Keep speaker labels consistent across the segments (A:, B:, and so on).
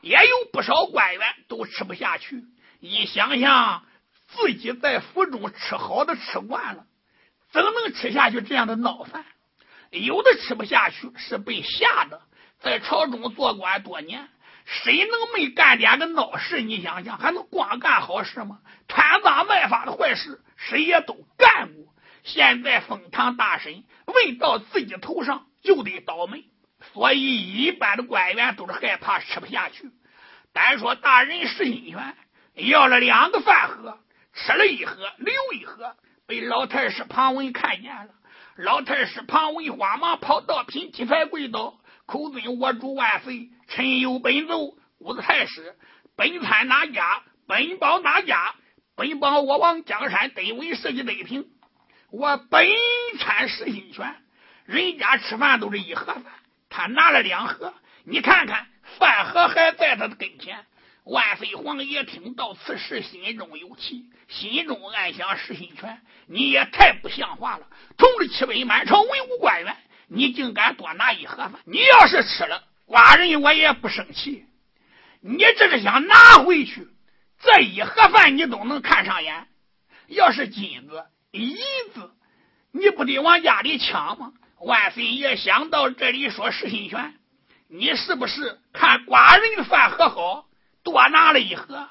A: 也有不少官员都吃不下去。一想想自己在府中吃好的吃惯了，怎能吃下去这样的孬饭？有的吃不下去是被吓的，在朝中做官多年，谁能没干点个孬事？你想想，还能光干好事吗？贪赃卖法的坏事，谁也都干过。现在封堂大审，问到自己头上就得倒霉，所以一般的官员都是害怕吃不下去。单说大人石新权要了两个饭盒，吃了一盒留一盒，被老太师庞文看见了。老太师庞文慌忙跑到品七牌跪倒，口尊我主万岁，臣有本奏，五子太师，本参哪家？本保哪家？本保我王江山得为设计得平。我本参石新权，人家吃饭都是一盒饭，他拿了两盒。你看看，饭盒还在他的跟前。万岁皇爷听到此事，心中有气，心中暗想：石新权，你也太不像话了！同着七位满朝文武官员，你竟敢多拿一盒饭？你要是吃了，寡人我也不生气。你这是想拿回去？这一盒饭你都能看上眼？要是金子。银子，你不得往家里抢吗？万岁爷想到这里，说：“石新权，你是不是看寡人的饭盒好，多拿了一盒？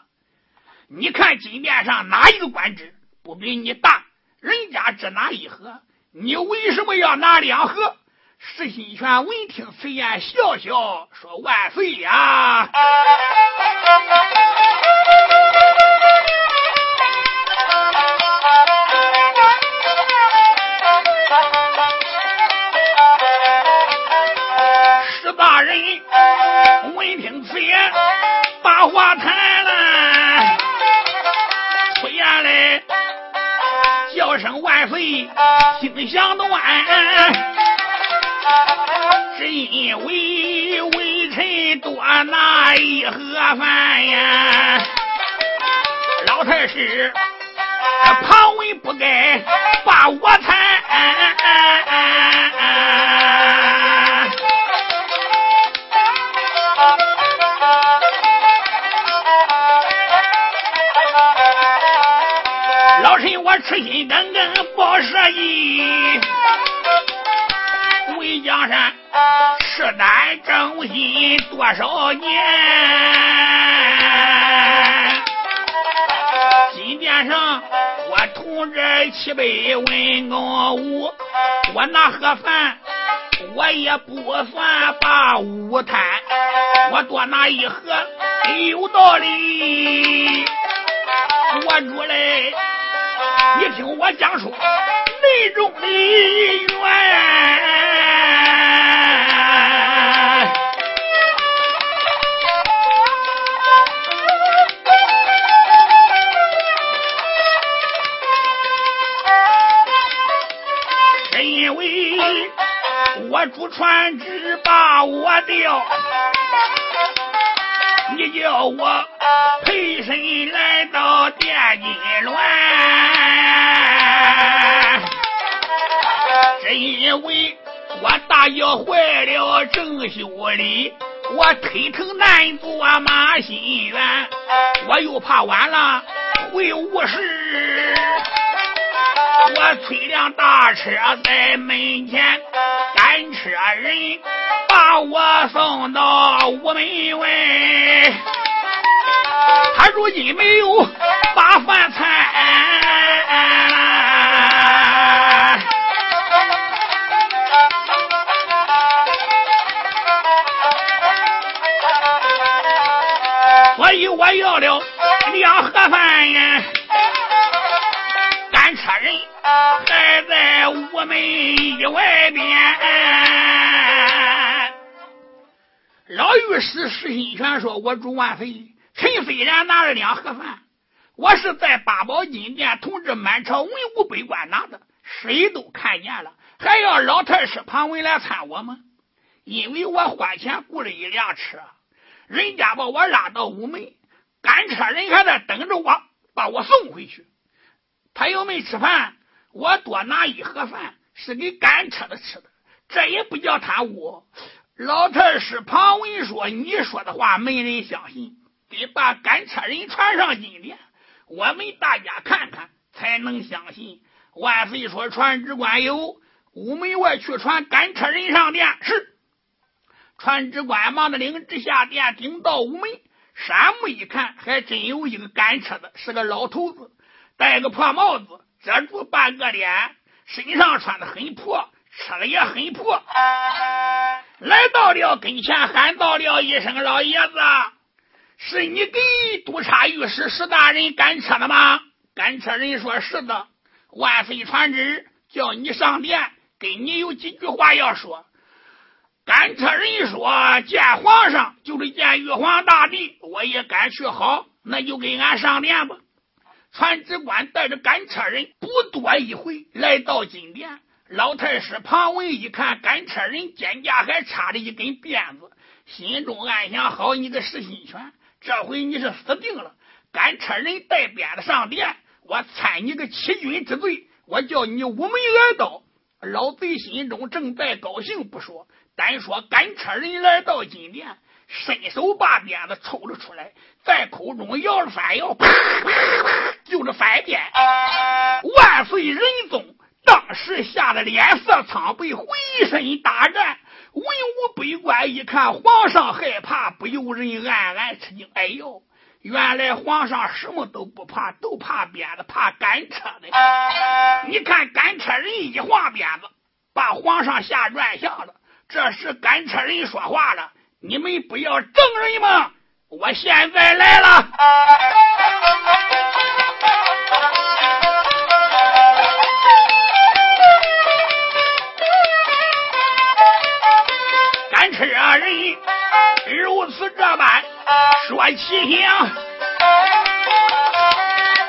A: 你看金殿上哪一个官职不比你大？人家只拿一盒，你为什么要拿两盒？”石新权闻听此言，笑笑说：“万岁呀！”人闻听此言，把话谈了，出言来叫声万岁，心想暖，只因为微臣多拿一盒饭呀，老太师旁文不该把我谈。痴心耿耿报社缨，为江山赤胆忠心多少年。金殿上我同志七百文公武，我拿盒饭我也不算把武贪，我多拿一盒有道理。我主嘞。你听我讲述内中的缘，是因为我主传旨把我调，你叫我陪身来到殿金銮。因为我大爷坏了正修理，我推疼难做马心圆，我又怕晚了会误事，我催辆大车在门前赶车人把我送到午门外，他如今没有把饭菜。我要了两盒饭呀，赶车人还在午门以外边。老御史石新权说：“我主万岁，臣虽然拿了两盒饭，我是在八宝金殿同志满朝文武百官拿的，谁都看见了，还要老太师庞文来参我吗？因为我花钱雇了一辆车。”人家把我拉到午门，赶车人还在等着我，把我送回去。他又没吃饭，我多拿一盒饭是给赶车的吃的，这也不叫贪污。老太师庞文说：“你说的话没人相信，得把赶车人传上金殿，我们大家看看才能相信。”万岁说：“传旨官有，午门外去传赶车人上殿。”是。传旨官忙的领旨下殿，顶到午门，山木一看，还真有一个赶车的，是个老头子，戴个破帽子，遮住半个脸，身上穿的很破，车也很破。来到了跟前，喊到了一声：“老爷子，是你给督察御史石大人赶车的吗？”赶车人说：“是的。”万岁传旨，叫你上殿，跟你有几句话要说。赶车人说：“见皇上就是见玉皇大帝，我也敢去。好，那就给俺上殿吧。”传旨官带着赶车人不多一回，来到金殿。老太师庞文一看，赶车人肩胛还插着一根鞭子，心中暗想：好你个石心泉，这回你是死定了！赶车人带鞭子上殿，我参你个欺君之罪，我叫你午门挨刀。老贼心中正在高兴，不说，单说赶车人来到金殿，伸手把鞭子抽了出来，在口中摇了三摇，啪啪啪就是翻鞭。万岁仁宗。当时吓得脸色苍白，浑身打颤。文武百官一看皇上害怕，不由人暗暗吃惊。哎呦，原来皇上什么都不怕，都怕鞭子，怕赶车的。你看赶车人一晃鞭子，把皇上吓转向了。这时赶车人说话了：“你们不要证人吗？我现在来了。”赶车人如此这般说奇响，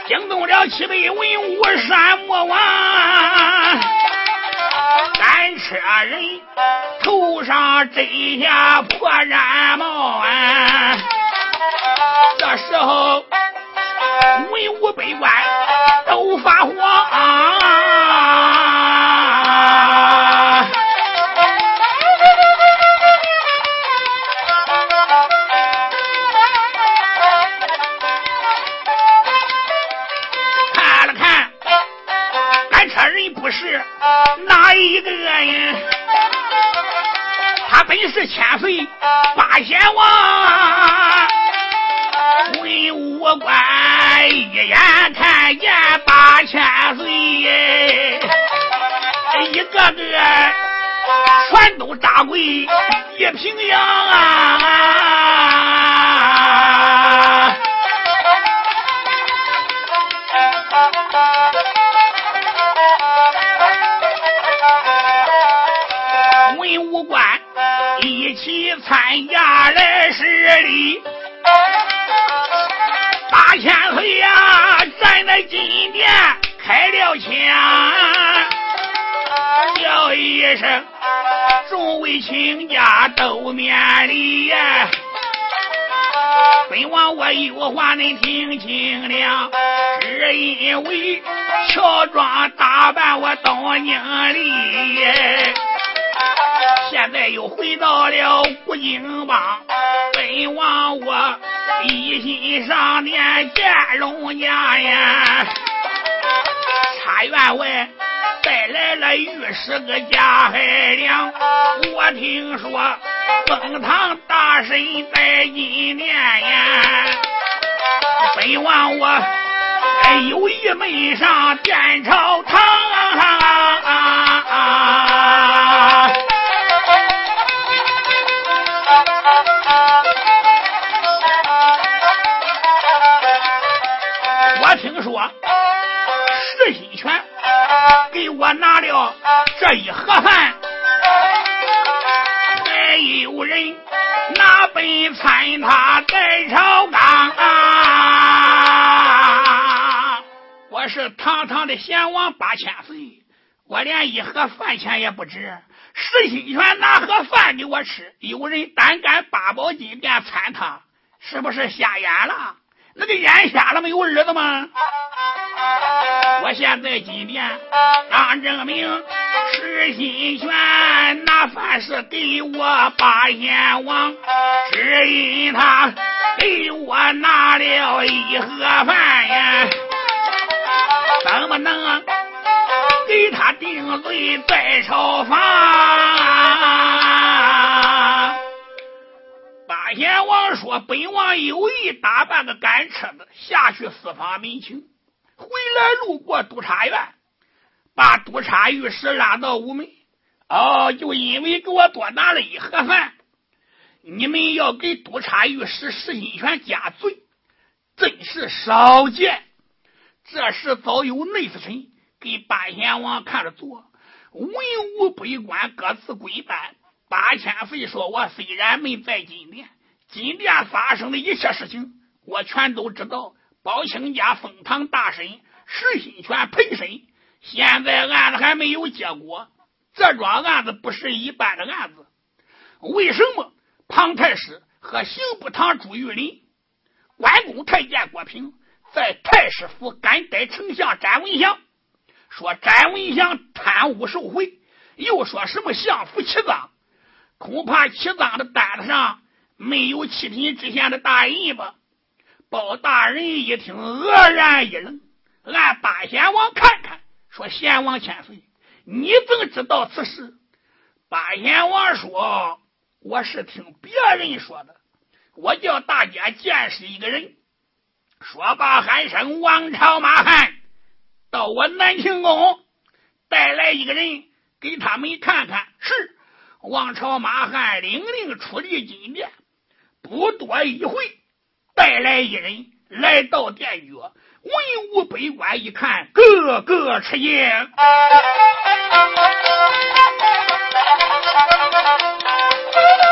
A: 惊动了七百文武山魔王。赶车人头上摘下破毡帽啊，这时候文武百官都发慌。看了看，赶车人不是。哪一个呀？他本是千岁八贤王，文武官一眼看见八千岁，一个个全都扎跪一平阳啊！一起参加来势礼，八千岁呀，站在金殿开了枪，叫一声众位卿家都免礼呀。本王我有话恁听清了，只因为乔装打扮我到宁里。现在又回到了古今邦，本王我一心上殿见龙家呀。差员外带来了御史个贾海良，我听说封堂大神在金殿呀。本王我有意门上殿朝堂。啊给我拿了这一盒饭，还有人拿本参他在朝纲。我是堂堂的贤王八千岁，我连一盒饭钱也不值。石心泉拿盒饭给我吃，有人胆敢八宝金殿参他，是不是瞎眼了？那个眼瞎了没有儿子吗？我现在今天当证明，石心泉那饭是给我八仙王，只因他给我拿了一盒饭呀，怎么能给他定罪在朝房？八贤王说：“本王有意打扮个赶车子下去私访民情。”回来路过督察院，把督察御史拉到屋门。哦，就因为给我多拿了一盒饭，你们要给督察御史石新权加罪，真是少见。这时早有内侍臣给八贤王看着做，文武百官各自归班。八千岁说：“我虽然没在金殿，金殿发生的一切事情，我全都知道。”包青家封堂大审，石新权陪审，现在案子还没有结果。这桩案子不是一般的案子。为什么庞太师和刑部堂朱玉林、关公太监郭平在太师府敢逮丞相詹文祥？说詹文祥贪污受贿，又说什么相府起赃？恐怕起赃的单子上没有七品知县的大印吧？包大人一听，愕然一愣，按八贤王看看，说：“贤王千岁，你怎知道此事？”八贤王说：“我是听别人说的。我叫大家见识一个人。”说罢，喊声：“王朝马汉，到我南庆宫带来一个人，给他们看看。”是王朝马汉领令出离金殿，不多一会。带来一人来到殿宇，文武百官一看，个个吃惊。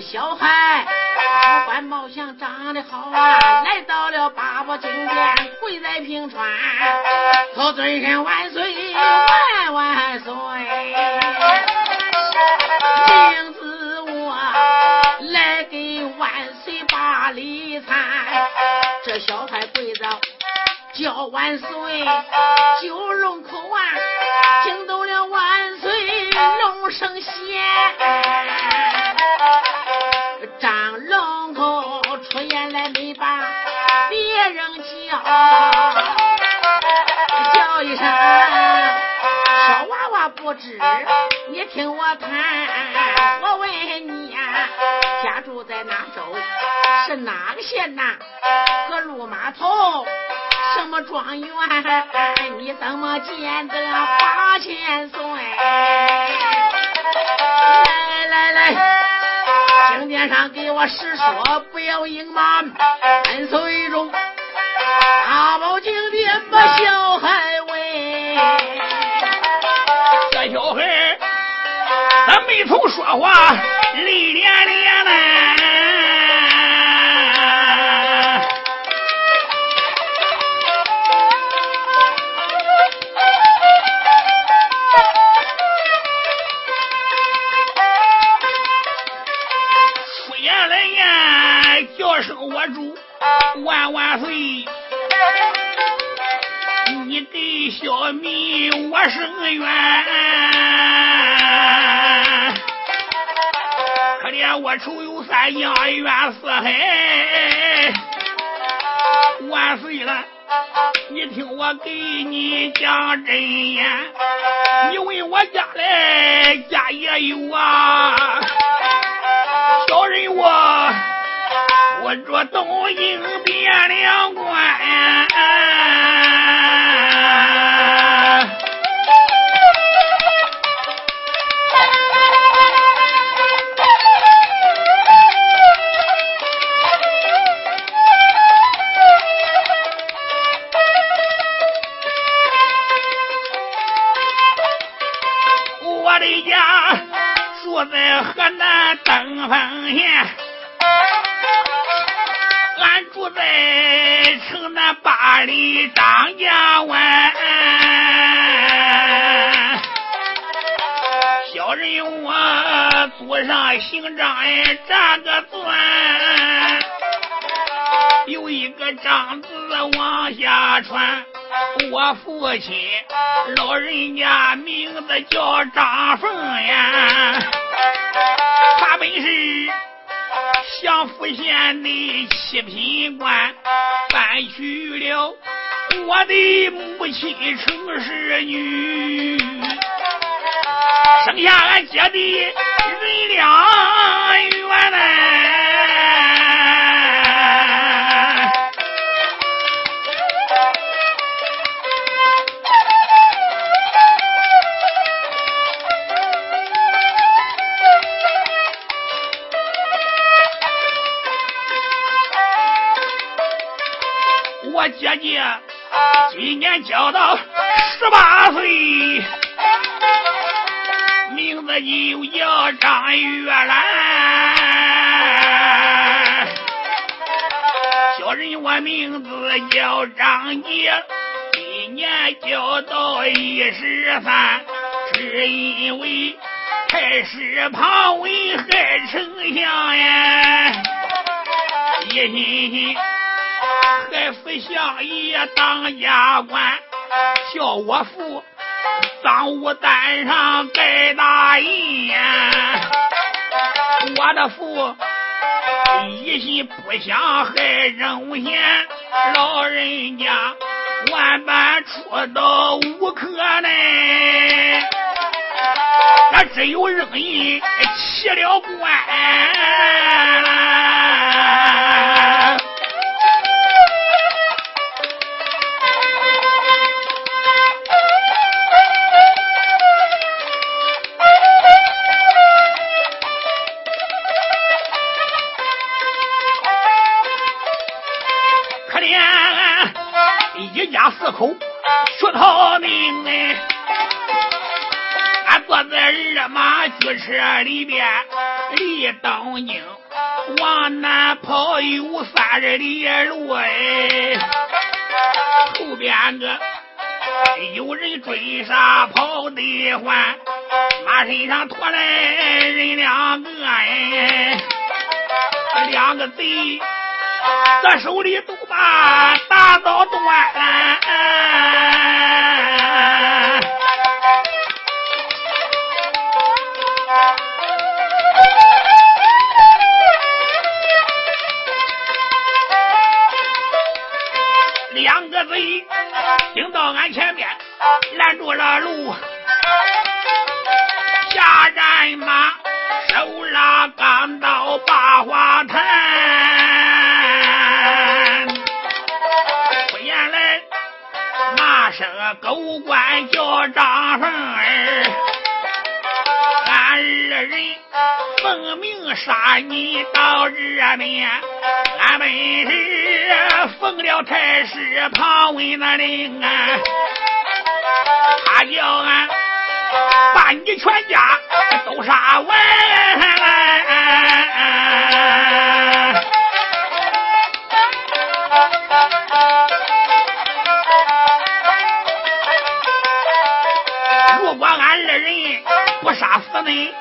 B: 小孩，五官貌相长得好啊，来到了八宝金殿，跪在平川，老尊人
A: 万岁。
B: 天呐，个陆码头，什么庄园？你怎么见得八千岁？来来来，经边上给我实说，不要隐瞒。三随中，大宝经边把小孩喂，
A: 这小孩他没从说话，泪涟涟呢。万岁！你给小民我生怨，可怜我仇有三江，怨四海。万岁了，你听我给你讲真言，你问我家来，家也有啊，小人我。我着东营汴梁关。父亲老人家名字叫张凤呀，他本是祥符县的七品官，搬去了我的母亲程氏女。生下俺姐的人两姐姐今年交到十八岁。名字就叫张月兰，小人我名字叫张杰，今年交到一十三，只因为太师庞文害丞相呀，一心心害福相爷当家官，叫我父。赃物单上盖大印！我的父一心不想害人贤，老人家万般出到无可奈，那只有扔印弃了官。四口出逃命哎！俺坐在二马驹车里边，离东京往南跑有三十里路哎。后边个有人追杀跑得欢，马身上驮来人两个哎，两个贼。这手里都把大刀端，两个贼顶到俺前面拦住了路，下战马手拉钢刀把花弹。生狗官叫张凤儿，俺二人奉命杀你到这边，俺本是奉了太师庞文的令啊，他叫俺把你全家都杀完。人不杀死你！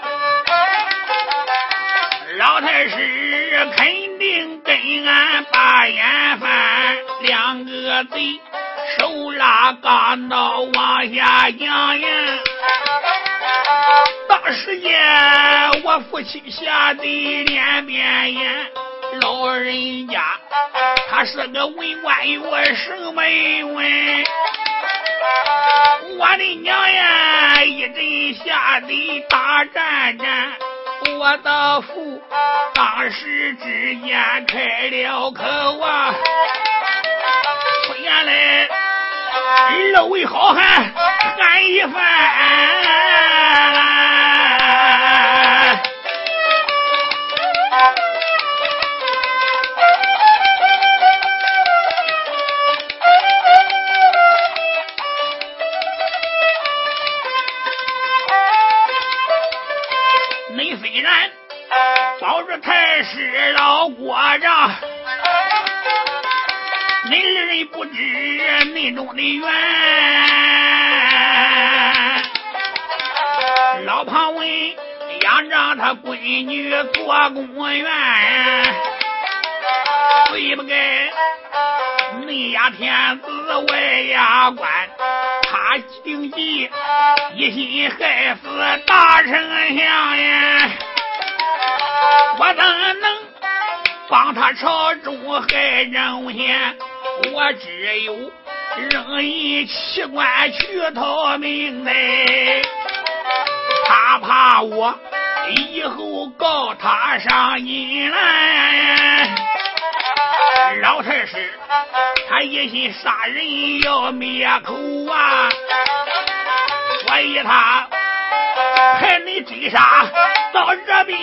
A: 老太师肯定跟俺把眼翻，两个贼手拉钢刀往下讲呀。当时间我父亲吓得脸变颜，老人家，他是个文官有什么文？我的娘呀，一阵下地大战战，我的父当时之间开了口啊，说原来二位好汉干一番。着太师老国丈，恁二人不知恁中的缘。老庞文仰仗他闺女做公园，对不该内压天子外压官，他定计一心害死大丞相呀！我怎能？帮他朝中害人贤，我只有任人弃官去逃命嘞。他怕我以后告他上阴来，老太师他一心杀人要灭口啊，所以他还没追杀到这边。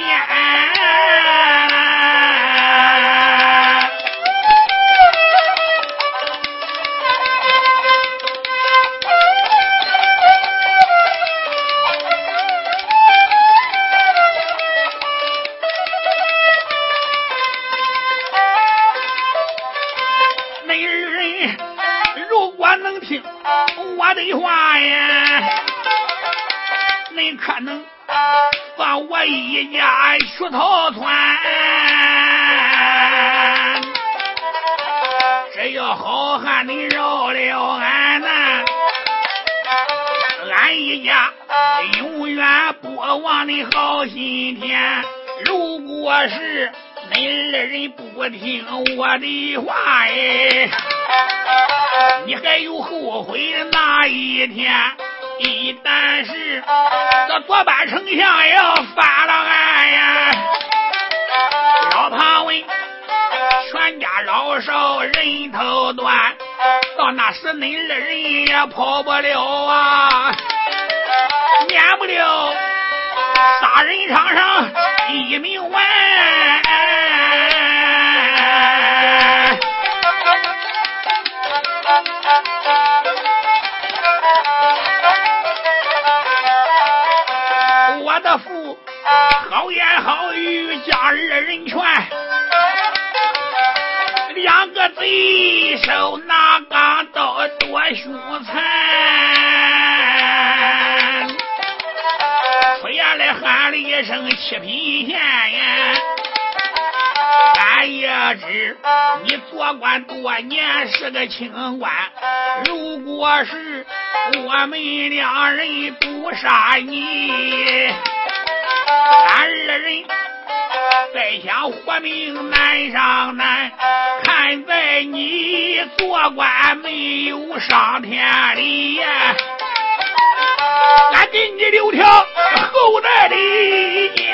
A: 好心田。如果是恁二人不听我的话哎，你还有后悔的那一天？一旦是这左班丞相要发了案呀，老庞文全家老少人头断，到那时恁二人也跑不了啊，免不了杀人场上一命完。好言好语将二人劝，两个贼手拿钢刀多凶残，来喊了一声七品县呀，俺也知你做官多年是个清官，如果是我们两人不杀你。俺二人再想活命难上难，看在你做官没有上天理呀，俺给你留条后代的念。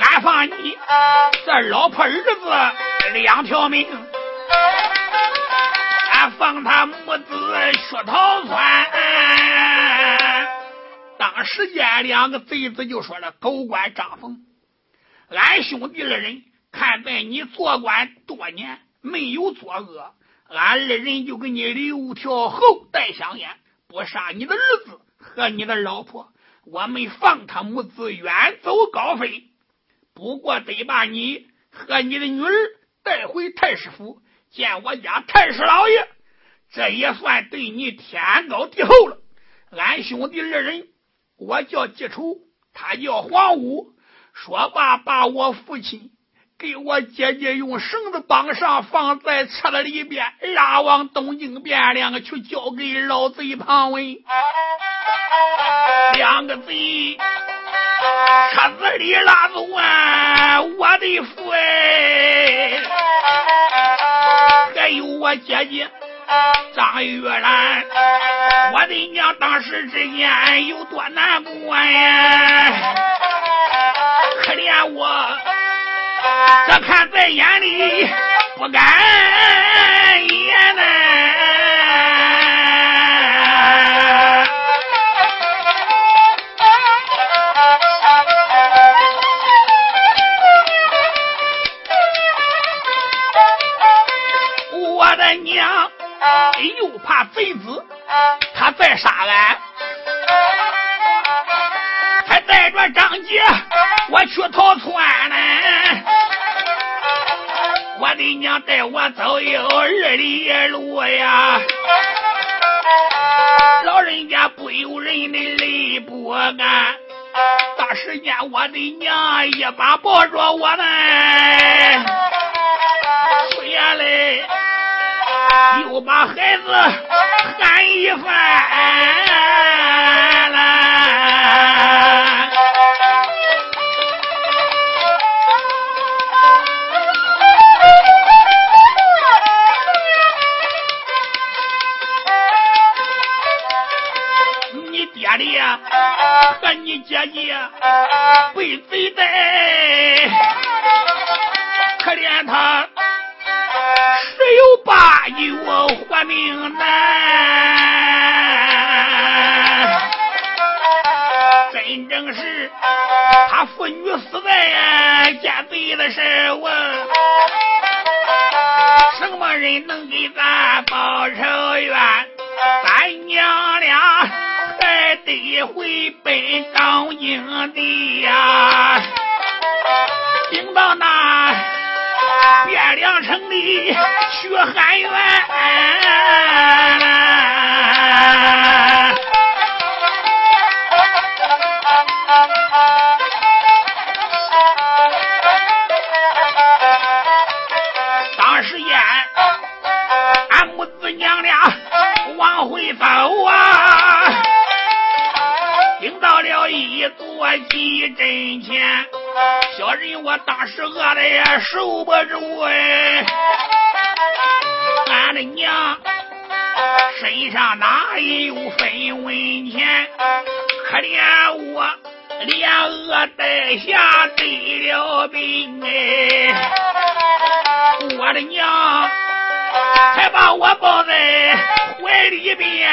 A: 俺放你这老婆儿子。两条命，俺放他母子血逃窜。当时间，两个贼子就说了：“狗官张凤，俺兄弟二人看在你做官多年没有作恶，俺二人就给你留条后代香烟，不杀你的儿子和你的老婆。我们放他母子远走高飞，不过得把你和你的女儿。”带回太师府见我家太师老爷，这也算对你天高地厚了。俺兄弟二人，我叫季楚，他叫黄武。说罢，把我父亲给我姐姐用绳子绑上，放在车子里边，拉往东京汴梁去交给老贼庞文。两个贼车子里拉走啊，我的父哎，还有我姐姐张玉兰，我的娘当时之间有多难过呀，怜我。这看在眼里不敢言呐，我的娘又怕贼子他再杀俺，还带着张杰我去逃窜呢。我的娘带我走有二里路呀，老人家不由人的泪不干。大时间我的娘一把抱着我呢，出眼泪，又把孩子喊一番了。和你姐姐被贼带，可怜他十有八九活命难，真正是他父女死在奸贼的时候，什么人能给咱报仇冤？得回北高营的呀，顶到那汴梁城里去喊冤。几针钱，小人我当时饿的也受不住哎，俺的娘身上哪有分文钱？可怜我连饿带吓得了病哎，我的娘还把我抱在怀里边。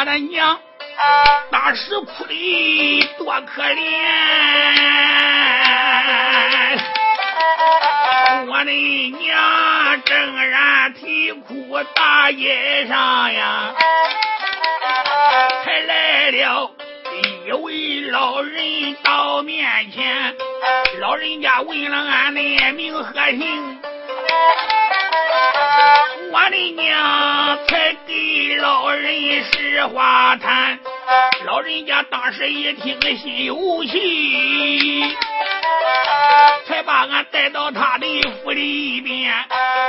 A: 我的娘当时哭的多可怜我的娘正然啼哭大街上呀才来了一位老人到面前。老人家问了俺的名和姓我的娘，才给老人实话谈，老人家当时一听心有气，才把俺带到他的府里边，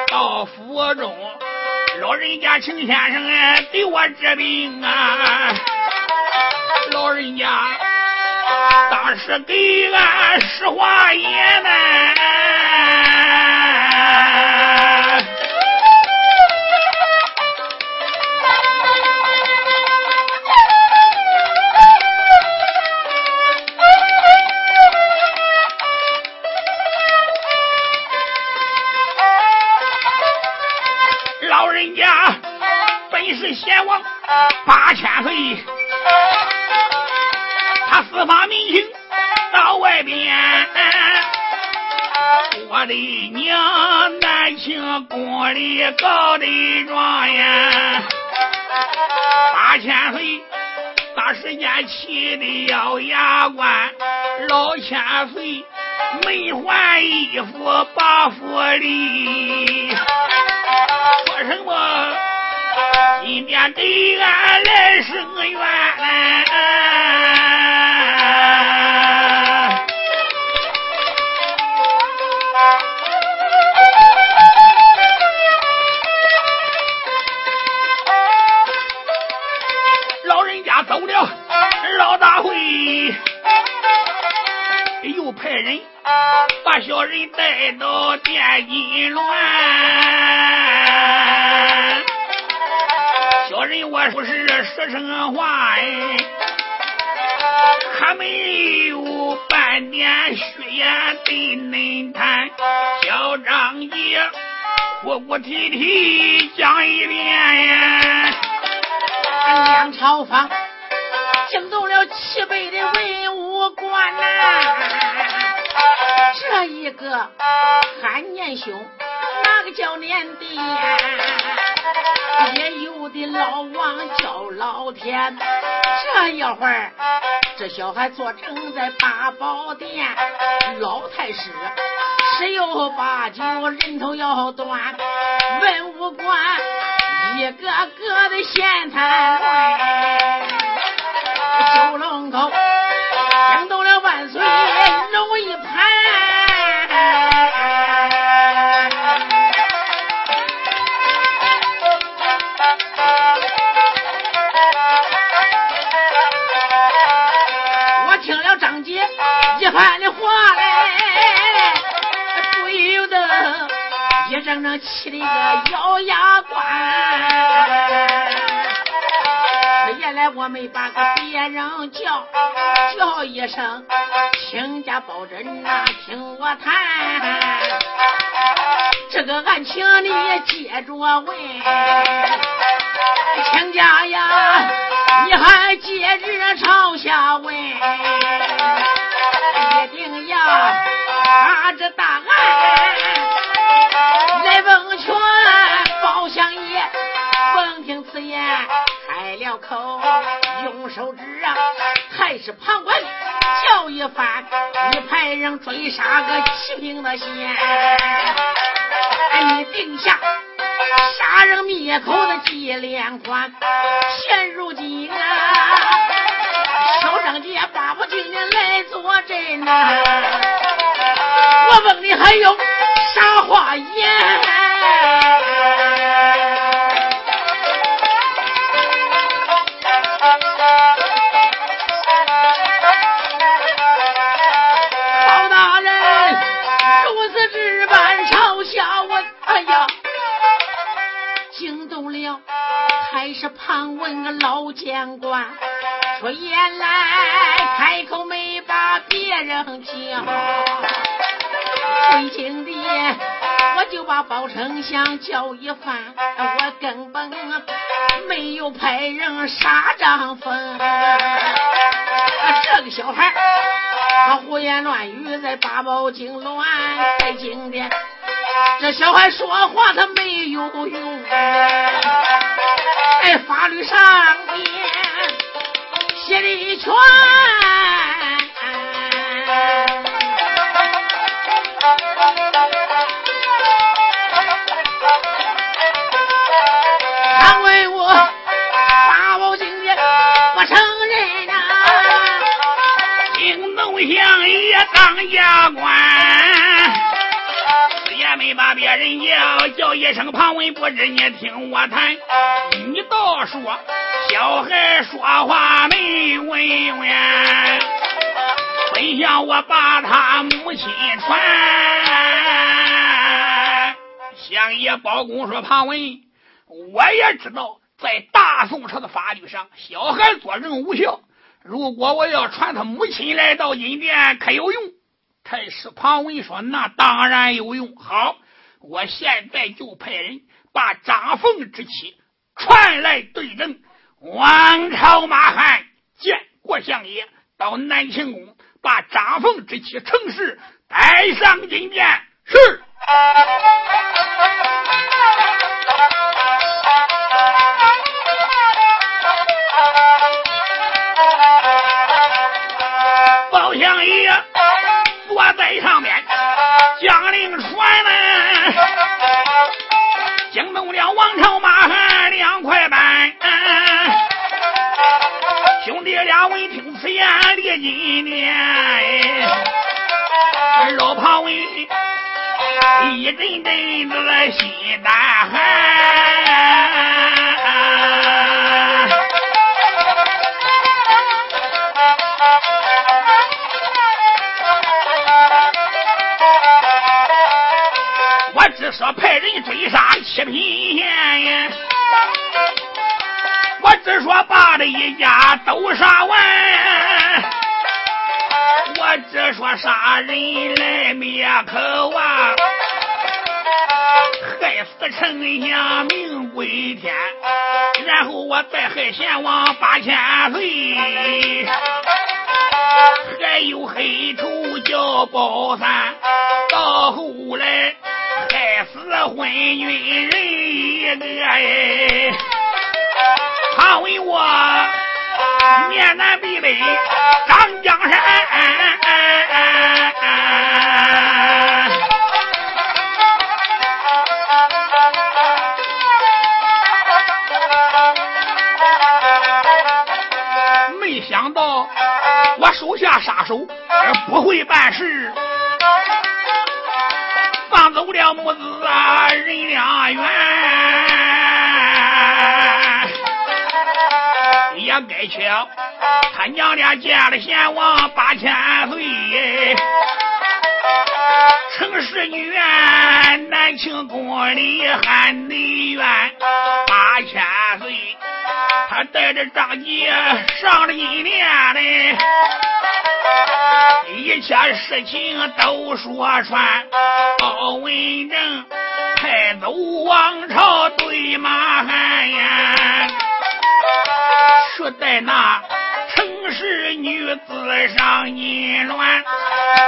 A: 到府中，老人家秦先生给我治病啊，老人家当时给俺实话言呢。岁，他四方民情到外边，我的娘难年轻功力高的
B: 状元，八千岁那时间气的咬牙关，老千岁没换衣服把府里，说什么今天对俺来生冤。一会儿，这小孩坐正在八宝殿，老太师十有八九人头要断，文武官一个个的闲谈乱，九龙口惊动了万岁龙一盘。整整气的个咬牙关，原来我没把个别人叫，叫一声亲家保真呐，听我谈，这个案情你接着问，亲家呀，你还接着朝下问，一定要把这大案。听此言开了口，用手指啊，还是旁观叫一番，你派人追杀个齐平的县，你定下杀人灭口的计连环。现如今啊，小张杰巴不今天来坐镇呐，我问你还有？啥话言？常问个老监官，说原来开口没把别人叫。最近的，我就把包丞相叫一番，我根本没有派人杀张凤。这个小孩，他胡言乱语，在八宝惊乱，在经的。这小孩说话他没有用，在法律上面写的全。他问我八宝金殿不承认呐，
A: 京东相爷当家官，也没把别人叫，叫一声旁问不知，你听我谈，要说小孩说话没文远。真想我把他母亲传，相爷包公说：“庞文，我也知道，在大宋朝的法律上，小孩做人无效。如果我要传他母亲来到阴殿，可有用？”太师庞文说：“那当然有用。好，我现在就派人把张凤之妻传来对阵，王朝马汉见国相爷到南庆宫，把张凤之妻程氏带上金殿。是，国相爷坐在上面。将令传了，惊动了王朝马汉两块板。兄弟俩闻听此言，立定念。老庞为一阵阵子，心胆寒。说派人追杀七品县呀，我只说把这一家都杀完，我只说杀人来灭口啊，害死丞相命归天，然后我再害贤王八千岁，还有黑头叫包三，到后来。死昏君人一个哎！他问我面南北北张江山，没想到我手下杀手不会办事。走了母子啊，人两远，也该巧，他娘俩见了贤王八千岁，城市女院南庆宫里喊内院八千岁，他带着张杰上了金殿嘞。一切事情都说穿，包文正派走王朝对马汉呀，去带那城市女子上淫乱。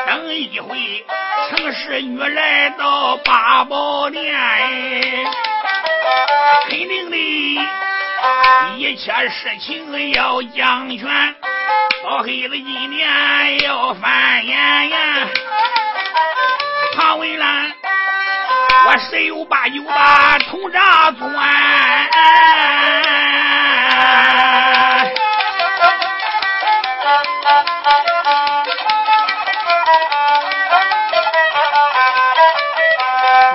A: 等一回，城市女来到八宝殿，肯定的一切事情要讲全。老黑子今年要翻眼呀！庞文兰，我十有八九把铜闸钻。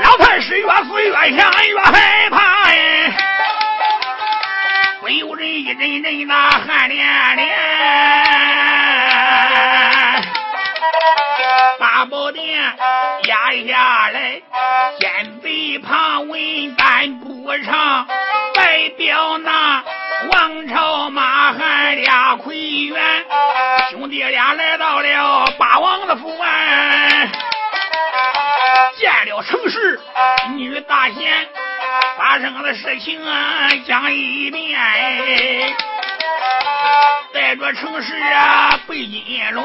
A: 老太师越死越想越害怕哎，不由人一阵阵那汗连连。殿压下来，先贼庞文干不长，代表那王朝马汉俩魁元兄弟俩来到了八王的府外，见了城市女大贤，发生的事情啊讲一遍，带着城市啊背金銮。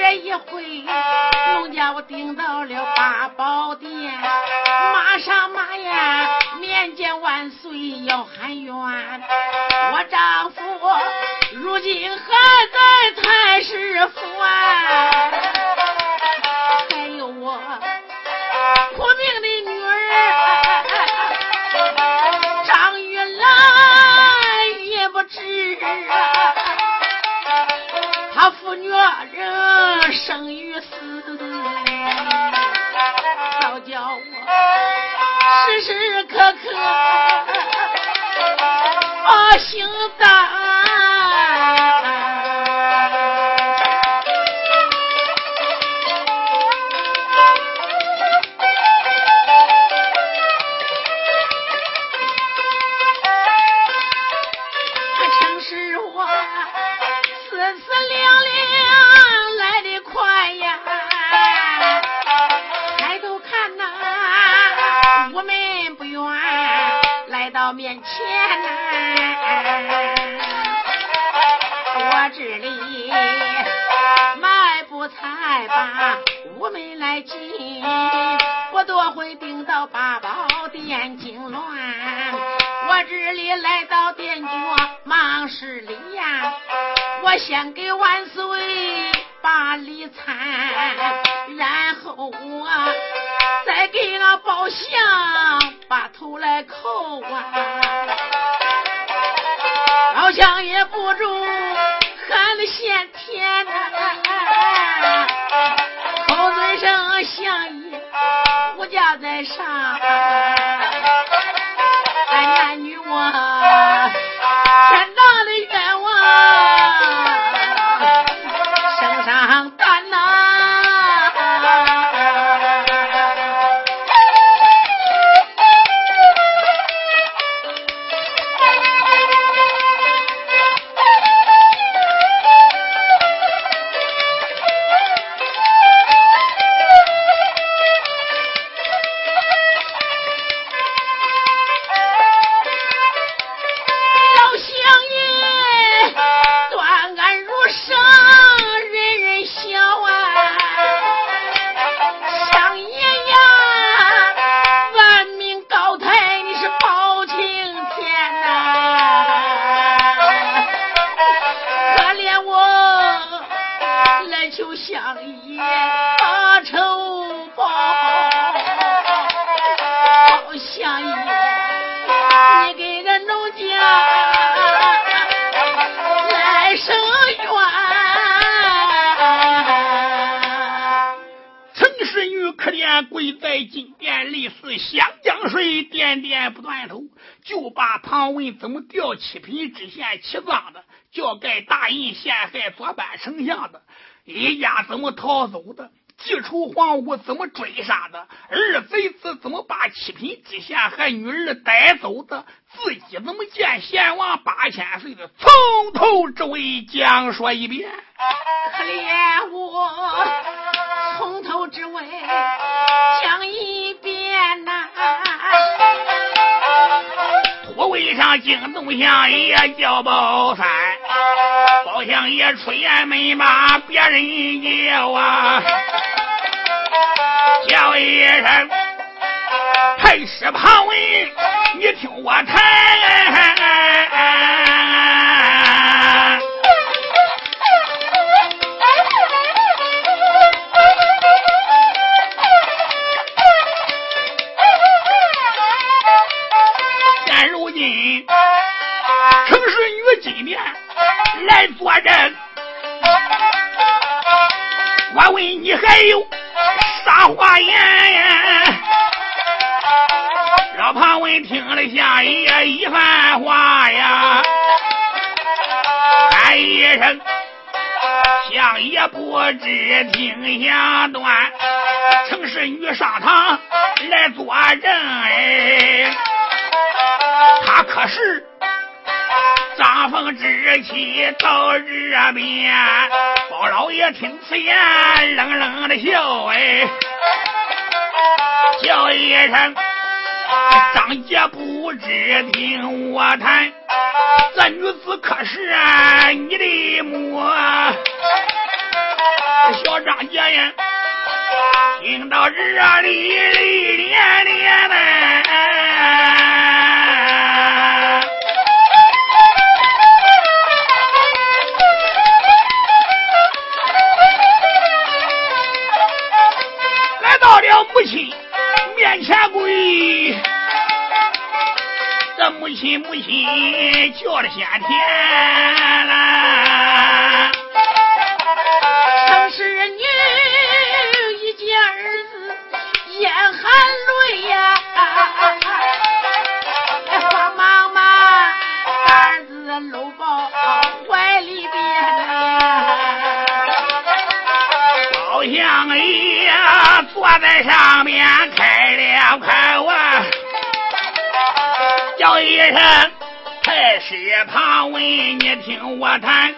B: 这一回，农家我顶到了八宝殿，马上马呀，面见万岁要喊冤。我丈夫如今还在太师府，上
A: 怎么追杀的？二贼子怎么把七品知县和女儿带走的？自己怎么见贤王八千岁的？从头至尾讲说一遍。
B: 可怜我，从头至尾讲一遍呐。
A: 我为上惊动相爷叫宝山，宝相爷出言没把别人叫啊，叫一声还是旁人你听我谈。现如今城市与金面来坐镇我问你还有话言？老庞文听了相爷一番话呀，喊一声相爷不知听下断，城市女上堂来作证哎，他可是。张凤之妻到这边，包老爷听此言，冷冷的笑，哎，叫一声张姐不知听我谈，这女子可是你的母？小张姐呀，听到这里泪连连的。母亲面前跪，这母亲母亲叫了先天了。在上面开了口啊，叫一声太师他问，你听我谈。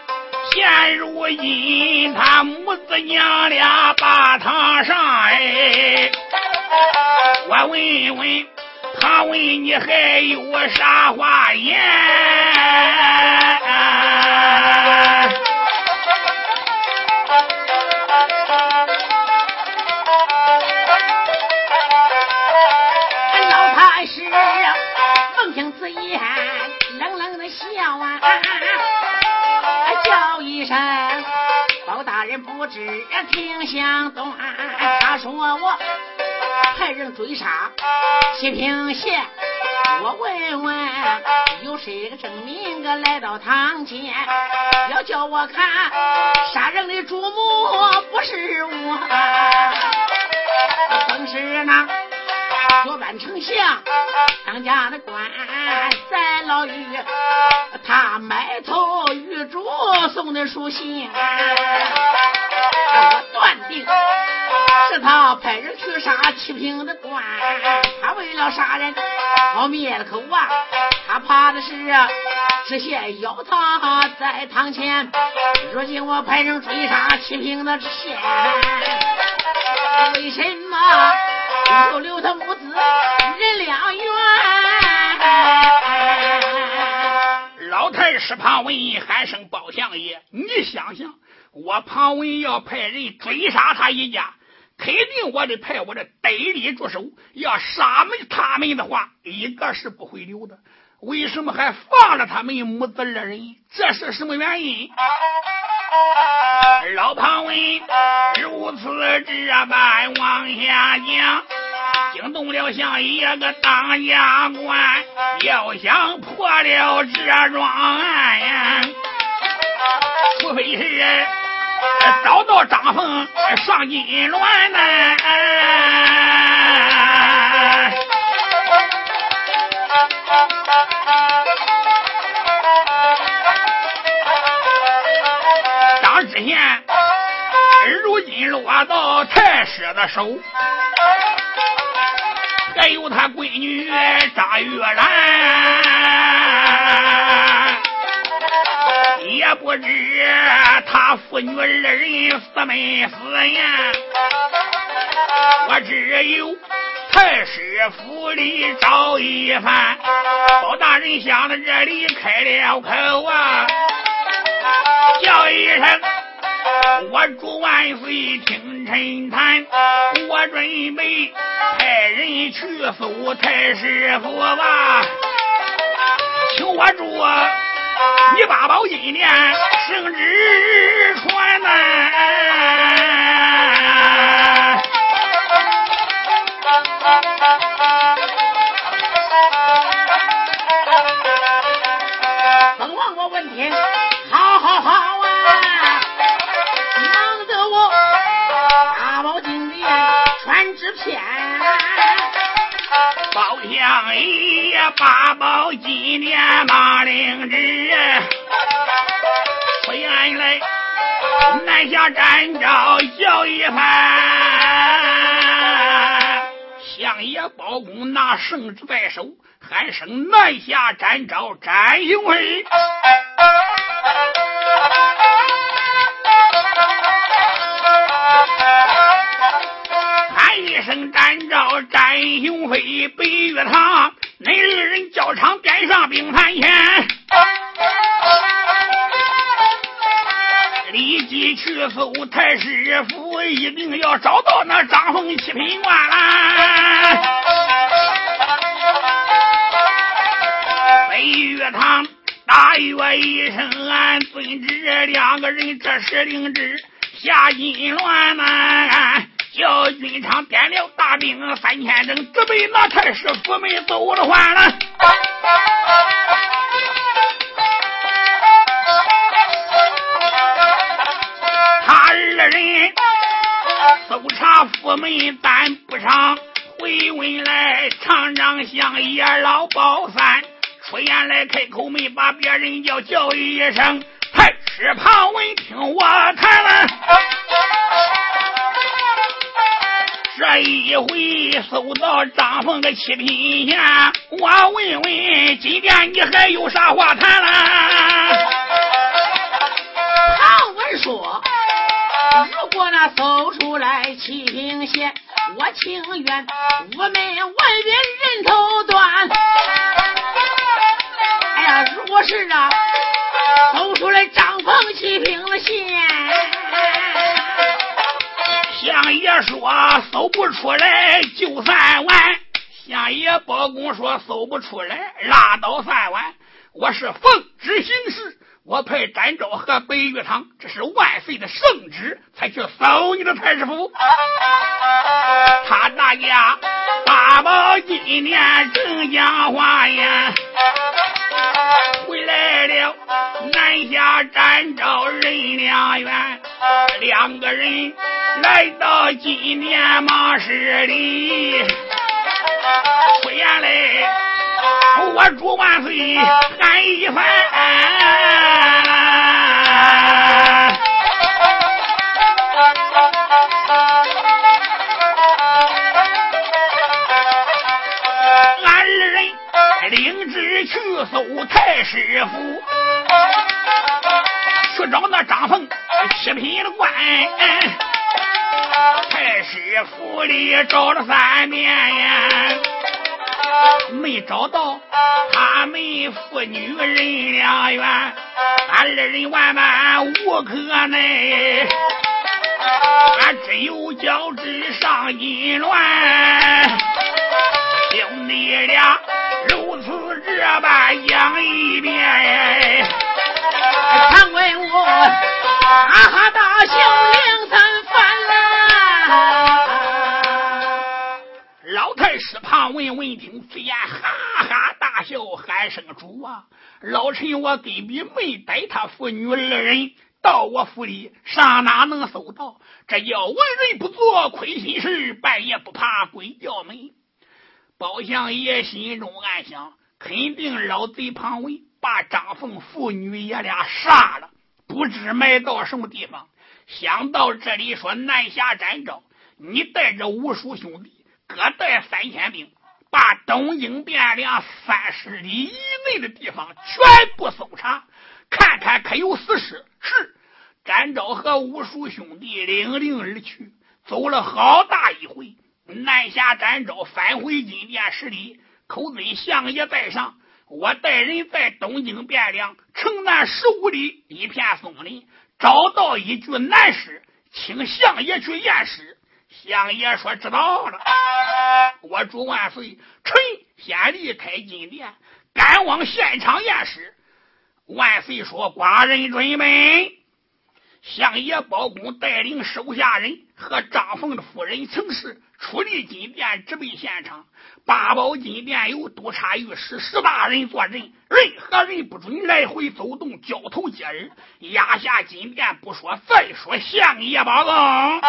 A: 现如今他母子娘俩把堂上哎，我问问他问，你还有啥话言？
B: 闻听此言，冷冷的笑啊，叫一声包大人不知听响断。他说我派人追杀西平县，我问问有谁个证明个来到堂前，要叫我看杀人的主谋不是我，正是那。左班丞相当家的官在牢狱，他埋头狱主送的书信，我断定是他派人去杀七平的官。他为了杀人，好灭了口啊！他怕的是知县要他在堂前。如今我派人追杀七平的知县，为什么？就留他母子人两元。
A: 老太师庞文喊声包相爷，你想想，我庞文要派人追杀他一家，肯定我得派我的得力助手，要杀没他们的话，一个是不会留的。为什么还放了他们母子二人？这是什么原因？老庞文如此这般往下讲。惊动了相爷个当家官，要想破了这桩案，除非是找到张凤上金銮呐。张知县如今落到太师的手。还有他闺女张玉兰，也不知他父女二人死没死呀。我只有太师府里找一番，包大人想到这里开了口啊，叫一声我主万岁听臣谈，我准备。派人去搜太师府吧，请我主，你八宝金殿圣旨传呐。
B: 本王我问你，好好好啊，忙得我八宝金莲传纸片。
A: 包相爷八宝金莲马灵芝，说原来南下展昭笑一番，相爷包公拿圣旨在手，喊声南下展昭展雄辉。声展昭、展雄飞、北玉堂，恁二人交场殿上兵盘前，立即去搜太师府，一定要找到那张凤七品官啦！北玉堂大约一声，俺遵旨，两个人这时领旨下金銮呐。叫军场点了大兵三千整，准备那太师府门走了换了。他二人搜查府门，但不上回问来，厂长相爷老包三出言来开口没把别人叫叫一声，太师庞文听我谈了。这一回搜到张凤的七品县，我问问今天你还有啥话谈啦？
B: 唐文说：“如果那搜出来七品县我情愿我们外边人头断哎呀如果是啊
A: 搜
B: 出来帐篷七品县
A: 相爷说搜不出来就算完相爷包公说搜不出来拉倒算完。我是奉旨行事，我派展昭和白玉堂，这是万岁的圣旨，才去搜你的太师府。他大家八宝金莲正讲话呀，回来了南下展昭任良缘，两个人来到金殿马室里，出言来。我祝万岁喊一番，俺二人领旨去搜太师府，去找那张凤七品的官。太师府里找了三遍呀。没找到他们父女人两缘，俺二人万般无可奈，俺只有交织上阴乱，兄弟俩如此这般讲一遍，
B: 常问我哈哈大笑两三
A: 师庞文闻听此言，哈哈大笑，喊声：“主啊！老臣我根本没带他父女二人到我府里，上哪能搜到？这叫文人不做亏心事，半夜不怕鬼叫门。”包相爷心中暗想：肯定老贼庞文把张凤父女爷俩杀了，不知埋到什么地方。想到这里，说：“南下展昭，你带着五叔兄弟。”各带三千兵，把东京汴梁三十里以内的地方全部搜查，看看可有死尸。是展昭和五叔兄弟领令而去，走了好大一回。南下展昭返回金殿十里，口尊相爷在上，我带人在东京汴梁城南十五里一片松林，找到一具男尸，请相爷去验尸。相爷说：“知道了，我祝万岁，臣先离开金殿，赶往现场验尸。”万岁说：“寡人准备。”相爷包公带领手下人和张凤的夫人曾氏出力金殿，直奔现场。八宝金殿有督察御史十大人坐镇，任何人不准来回走动，交头接耳。压下金殿不说，再说相爷包公。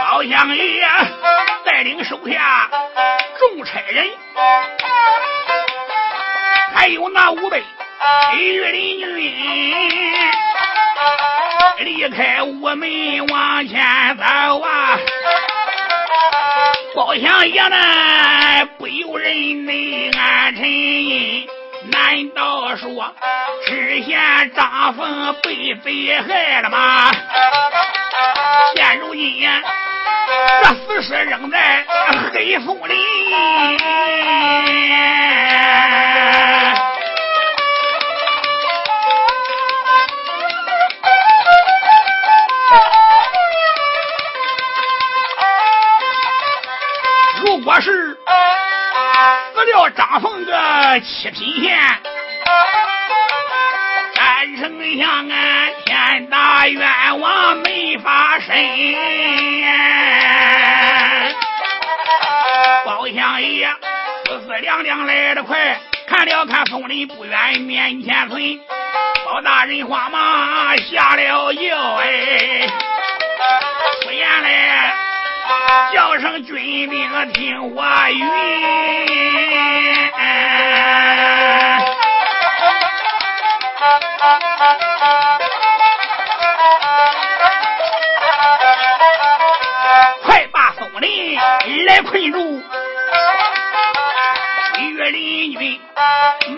A: 包相爷带领手下众差人，还有那五百御林军，离开屋门往前走啊！包相爷呢，不由人内安臣。难道说知县张凤被贼害了吗？现如今这死尸扔在黑松林，如果是。了张凤个七品县，战丞相俺天大冤枉没发生。包相爷思思量量来得快，看了看松林不远面前村，包大人慌忙下了药哎，出言来。叫声军兵听我语，快把松林来困住！岳林军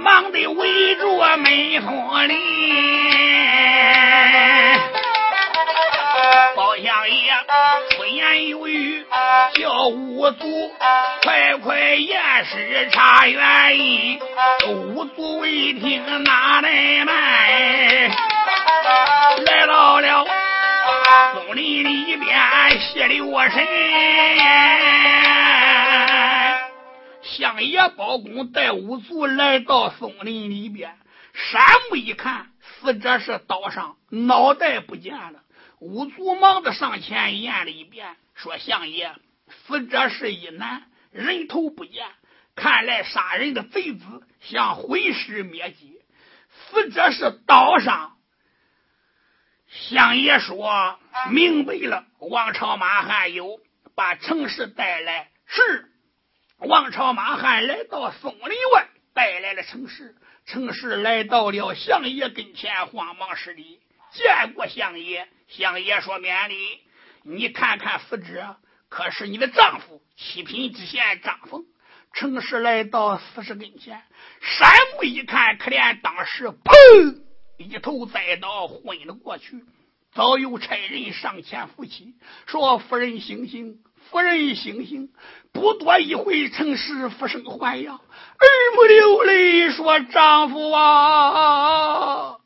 A: 忙得围住。门松林，包相。爷出言有语，五祖快快验尸查原因。五祖一听哪来慢，来到了松林里边歇留神。相爷包公带五祖来到松林里边，山木一看，死者是刀上脑袋不见了。五祖忙的上前验了一遍，说：“相爷，死者是一男，人头不见，看来杀人的贼子想毁尸灭迹。死者是刀伤。”相爷说：“明白了。”王朝马汉有把城市带来，是王朝马汉来到松林外，带来了城市。城市来到了相爷跟前，慌忙施礼。见过相爷，相爷说免礼。你看看死者，可是你的丈夫七品知县张凤。程氏来到死尸跟前，山木一看，可怜当时砰一头栽倒，昏了过去。早有差人上前扶起，说：“夫人醒醒，夫人醒醒！”不多一会，程氏复生还阳，耳目流泪，说：“丈夫啊！”